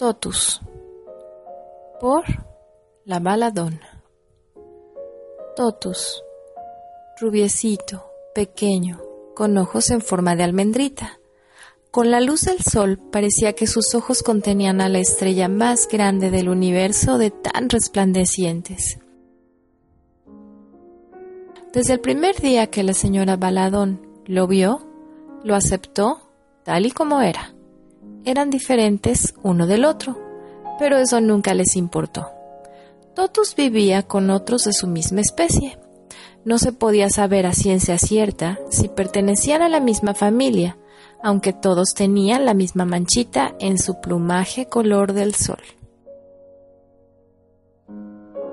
Totus por la baladona. Totus, rubiecito, pequeño, con ojos en forma de almendrita. Con la luz del sol parecía que sus ojos contenían a la estrella más grande del universo de tan resplandecientes. Desde el primer día que la señora Baladón lo vio, lo aceptó tal y como era. Eran diferentes uno del otro, pero eso nunca les importó. Totus vivía con otros de su misma especie. No se podía saber a ciencia cierta si pertenecían a la misma familia, aunque todos tenían la misma manchita en su plumaje color del sol.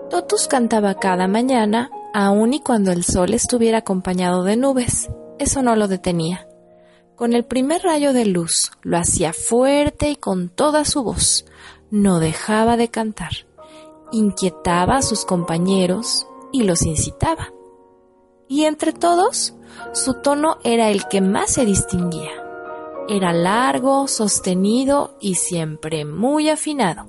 Totus cantaba cada mañana, aun y cuando el sol estuviera acompañado de nubes. Eso no lo detenía. Con el primer rayo de luz lo hacía fuerte y con toda su voz. No dejaba de cantar. Inquietaba a sus compañeros y los incitaba. Y entre todos, su tono era el que más se distinguía. Era largo, sostenido y siempre muy afinado.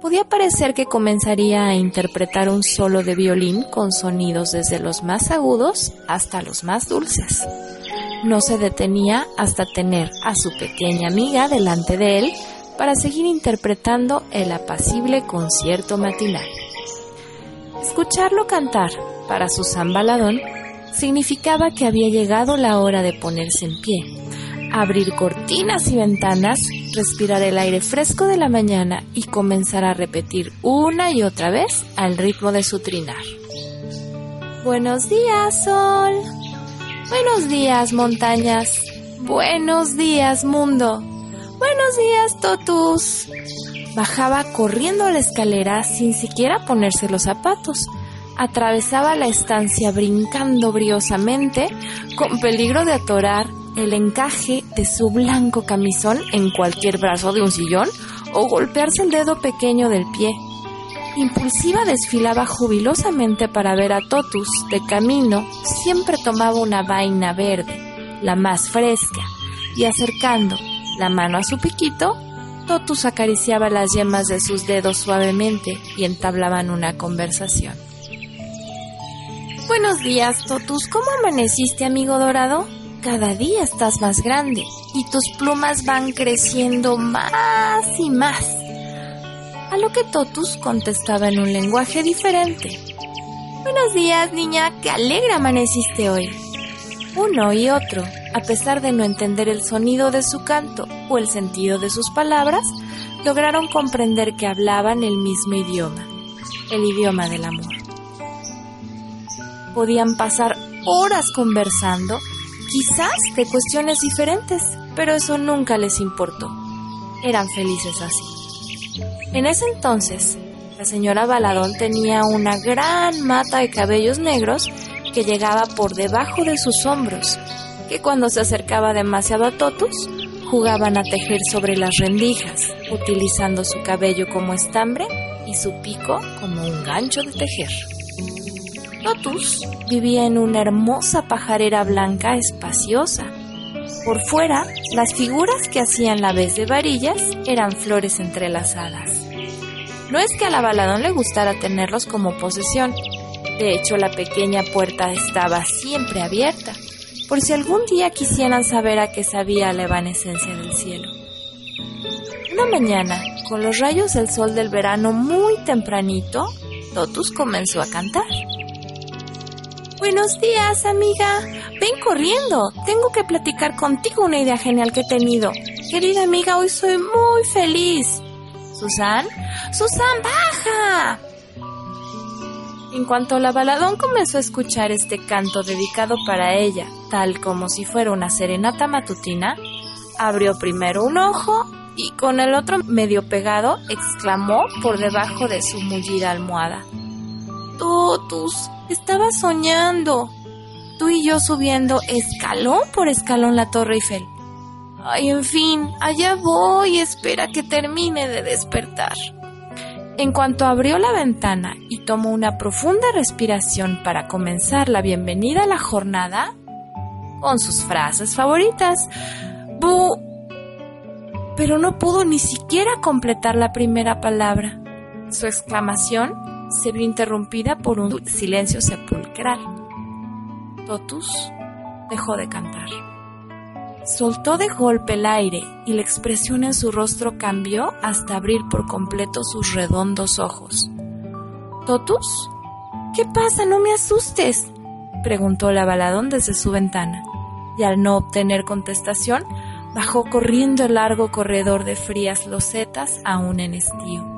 Podía parecer que comenzaría a interpretar un solo de violín con sonidos desde los más agudos hasta los más dulces no se detenía hasta tener a su pequeña amiga delante de él para seguir interpretando el apacible concierto matinal. Escucharlo cantar para Susan Baladón significaba que había llegado la hora de ponerse en pie, abrir cortinas y ventanas, respirar el aire fresco de la mañana y comenzar a repetir una y otra vez al ritmo de su trinar. Buenos días, Sol. Buenos días, montañas. Buenos días, mundo. Buenos días, Totus. Bajaba corriendo la escalera sin siquiera ponerse los zapatos. Atravesaba la estancia brincando briosamente, con peligro de atorar el encaje de su blanco camisón en cualquier brazo de un sillón o golpearse el dedo pequeño del pie. Impulsiva desfilaba jubilosamente para ver a Totus. De camino siempre tomaba una vaina verde, la más fresca, y acercando la mano a su piquito, Totus acariciaba las yemas de sus dedos suavemente y entablaban una conversación. Buenos días, Totus. ¿Cómo amaneciste, amigo dorado? Cada día estás más grande y tus plumas van creciendo más y más a lo que Totus contestaba en un lenguaje diferente. Buenos días, niña, qué alegre amaneciste hoy. Uno y otro, a pesar de no entender el sonido de su canto o el sentido de sus palabras, lograron comprender que hablaban el mismo idioma, el idioma del amor. Podían pasar horas conversando, quizás de cuestiones diferentes, pero eso nunca les importó. Eran felices así. En ese entonces, la señora Baladón tenía una gran mata de cabellos negros que llegaba por debajo de sus hombros, que cuando se acercaba demasiado a Totus, jugaban a tejer sobre las rendijas, utilizando su cabello como estambre y su pico como un gancho de tejer. Totus vivía en una hermosa pajarera blanca espaciosa. Por fuera, las figuras que hacían la vez de varillas eran flores entrelazadas. No es que a la baladón le gustara tenerlos como posesión. De hecho, la pequeña puerta estaba siempre abierta, por si algún día quisieran saber a qué sabía la evanescencia del cielo. Una mañana, con los rayos del sol del verano muy tempranito, Totus comenzó a cantar. Buenos días, amiga. Ven corriendo. Tengo que platicar contigo una idea genial que he tenido. Querida amiga, hoy soy muy feliz. Susan, Susan, baja. En cuanto la baladón comenzó a escuchar este canto dedicado para ella, tal como si fuera una serenata matutina, abrió primero un ojo y con el otro medio pegado exclamó por debajo de su mullida almohada. Totus, estaba soñando. Tú y yo subiendo escalón por escalón la Torre Eiffel. Ay, en fin, allá voy, espera que termine de despertar. En cuanto abrió la ventana y tomó una profunda respiración para comenzar la bienvenida a la jornada, con sus frases favoritas, Bu, pero no pudo ni siquiera completar la primera palabra. Su exclamación se vio interrumpida por un silencio sepulcral. Totus dejó de cantar. Soltó de golpe el aire y la expresión en su rostro cambió hasta abrir por completo sus redondos ojos. ¿Totus? ¿Qué pasa? No me asustes, preguntó la baladón desde su ventana, y al no obtener contestación, bajó corriendo el largo corredor de frías losetas aún en estío.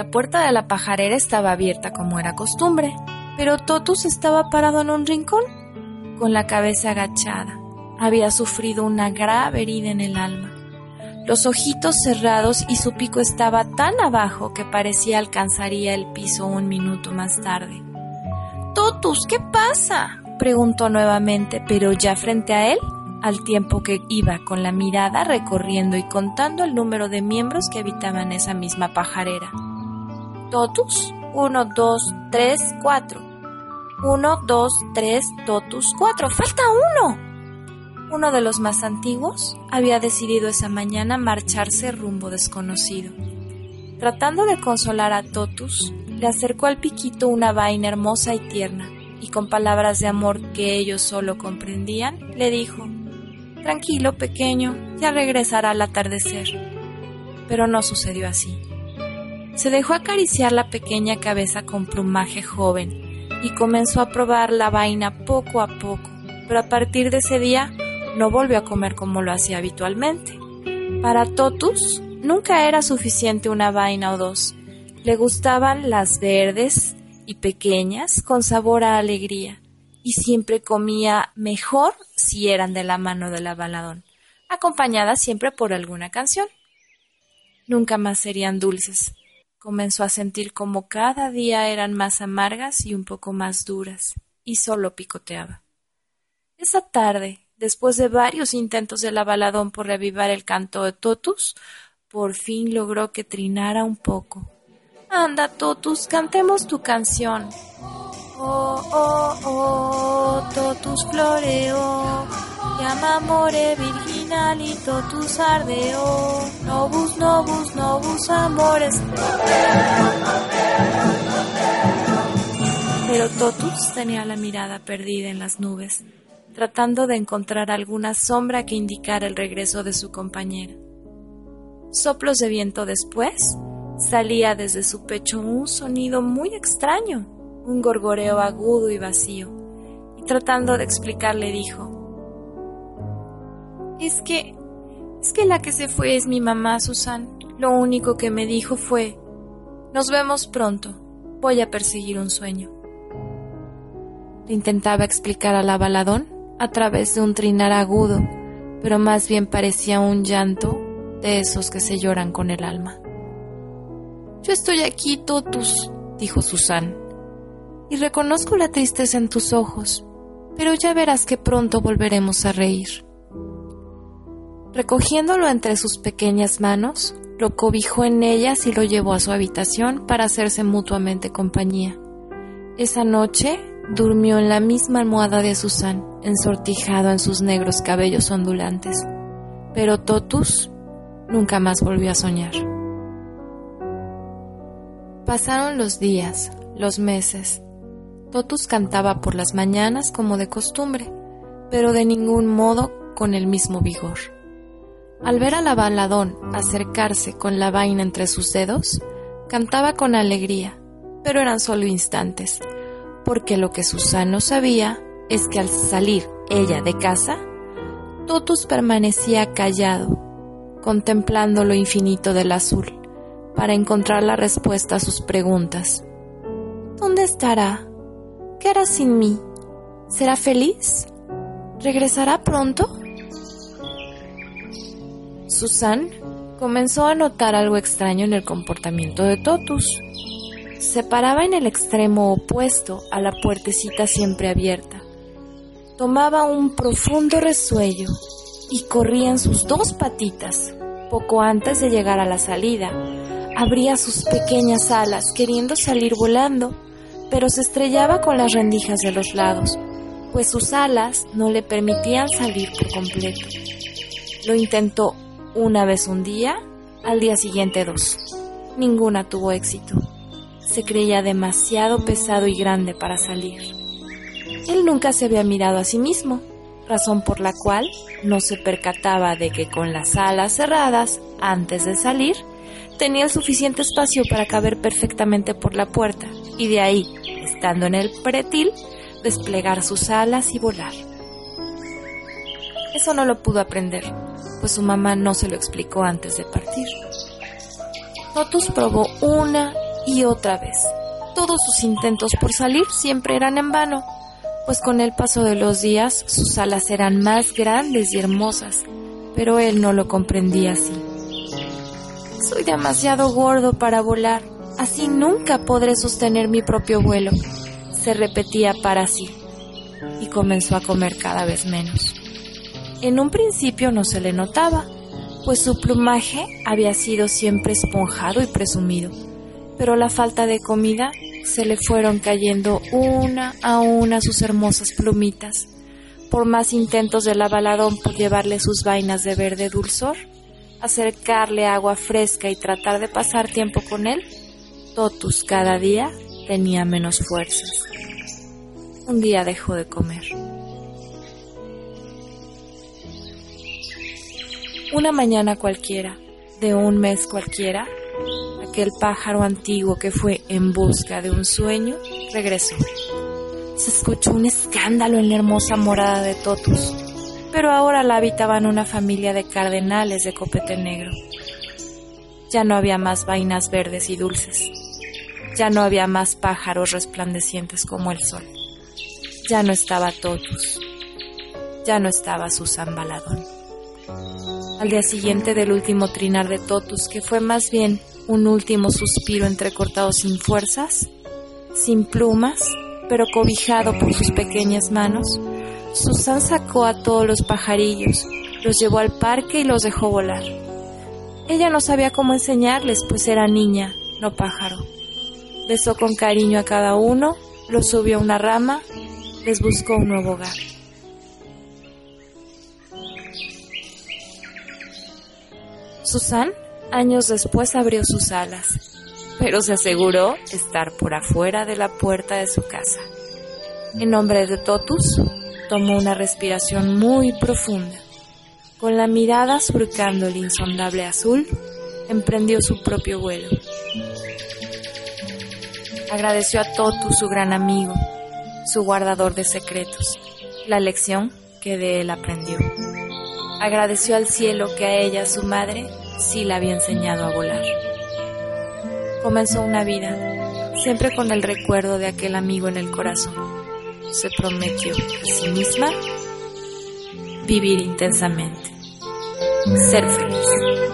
La puerta de la pajarera estaba abierta como era costumbre, pero Totus estaba parado en un rincón, con la cabeza agachada. Había sufrido una grave herida en el alma los ojitos cerrados y su pico estaba tan abajo que parecía alcanzaría el piso un minuto más tarde. Totus, ¿qué pasa? preguntó nuevamente, pero ya frente a él, al tiempo que iba con la mirada recorriendo y contando el número de miembros que habitaban esa misma pajarera. Totus, uno, dos, tres, cuatro. Uno, dos, tres, Totus, cuatro. ¡Falta uno! uno de los más antiguos, había decidido esa mañana marcharse rumbo desconocido. Tratando de consolar a Totus, le acercó al piquito una vaina hermosa y tierna, y con palabras de amor que ellos solo comprendían, le dijo, Tranquilo, pequeño, ya regresará al atardecer. Pero no sucedió así. Se dejó acariciar la pequeña cabeza con plumaje joven y comenzó a probar la vaina poco a poco, pero a partir de ese día no volvió a comer como lo hacía habitualmente. Para Totus nunca era suficiente una vaina o dos. Le gustaban las verdes y pequeñas con sabor a alegría, y siempre comía mejor si eran de la mano de la baladón, acompañada siempre por alguna canción. Nunca más serían dulces. Comenzó a sentir como cada día eran más amargas y un poco más duras, y solo picoteaba. Esa tarde, después de varios intentos de la baladón por revivar el canto de Totus, por fin logró que trinara un poco. Anda, Totus, cantemos tu canción. Oh, oh, oh, Totus floreó, llama amore virginal y Totus ardeó. Novus, novus, novus amores. Pero Totus tenía la mirada perdida en las nubes tratando de encontrar alguna sombra que indicara el regreso de su compañera. Soplos de viento después, salía desde su pecho un sonido muy extraño, un gorgoreo agudo y vacío, y tratando de explicarle dijo, Es que, es que la que se fue es mi mamá, Susan. Lo único que me dijo fue, Nos vemos pronto, voy a perseguir un sueño. Le intentaba explicar a la baladón a través de un trinar agudo, pero más bien parecía un llanto de esos que se lloran con el alma. Yo estoy aquí, Totus, dijo Susan, y reconozco la tristeza en tus ojos, pero ya verás que pronto volveremos a reír. Recogiéndolo entre sus pequeñas manos, lo cobijó en ellas y lo llevó a su habitación para hacerse mutuamente compañía. Esa noche durmió en la misma almohada de Susan, ensortijado en sus negros cabellos ondulantes. Pero Totus nunca más volvió a soñar. Pasaron los días, los meses. Totus cantaba por las mañanas como de costumbre, pero de ningún modo con el mismo vigor. Al ver a la baladón acercarse con la vaina entre sus dedos, cantaba con alegría, pero eran solo instantes, porque lo que Susano sabía es que al salir ella de casa, Totus permanecía callado, contemplando lo infinito del azul, para encontrar la respuesta a sus preguntas. ¿Dónde estará? ¿Qué hará sin mí? ¿Será feliz? ¿Regresará pronto? Susan comenzó a notar algo extraño en el comportamiento de Totus se paraba en el extremo opuesto a la puertecita siempre abierta. Tomaba un profundo resuello y corría en sus dos patitas. Poco antes de llegar a la salida, abría sus pequeñas alas queriendo salir volando, pero se estrellaba con las rendijas de los lados. pues sus alas no le permitían salir por completo. Lo intentó una vez un día, al día siguiente dos. Ninguna tuvo éxito. Se creía demasiado pesado y grande para salir. Él nunca se había mirado a sí mismo, razón por la cual no se percataba de que con las alas cerradas, antes de salir, tenía el suficiente espacio para caber perfectamente por la puerta y de ahí, estando en el pretil, desplegar sus alas y volar. Eso no lo pudo aprender, pues su mamá no se lo explicó antes de partir. Totus probó una y otra vez. Todos sus intentos por salir siempre eran en vano, pues con el paso de los días sus alas eran más grandes y hermosas, pero él no lo comprendía así. Soy demasiado gordo para volar, así nunca podré sostener mi propio vuelo, se repetía para sí, y comenzó a comer cada vez menos. En un principio no se le notaba, pues su plumaje había sido siempre esponjado y presumido, pero la falta de comida se le fueron cayendo una a una sus hermosas plumitas. Por más intentos de la baladón por llevarle sus vainas de verde dulzor, acercarle agua fresca y tratar de pasar tiempo con él, Totus cada día tenía menos fuerzas. Un día dejó de comer. Una mañana cualquiera, de un mes cualquiera, aquel pájaro antiguo que fue en busca de un sueño regresó. Se escuchó un escándalo en la hermosa morada de Totus, pero ahora la habitaban una familia de cardenales de copete negro. Ya no había más vainas verdes y dulces. Ya no había más pájaros resplandecientes como el sol. Ya no estaba Totus. Ya no estaba Susan Baladón al día siguiente del último trinar de Totus, que fue más bien un último suspiro entrecortado sin fuerzas, sin plumas, pero cobijado por sus pequeñas manos, Susan sacó a todos los pajarillos, los llevó al parque y los dejó volar. Ella no sabía cómo enseñarles, pues era niña, no pájaro. Besó con cariño a cada uno, los subió a una rama, les buscó un nuevo hogar. Susan años después abrió sus alas, pero se aseguró estar por afuera de la puerta de su casa. En nombre de Totus, tomó una respiración muy profunda. Con la mirada surcando el insondable azul, emprendió su propio vuelo. Agradeció a Totus, su gran amigo, su guardador de secretos, la lección que de él aprendió. Agradeció al cielo que a ella, su madre, sí la había enseñado a volar. Comenzó una vida, siempre con el recuerdo de aquel amigo en el corazón. Se prometió a sí misma vivir intensamente, ser feliz.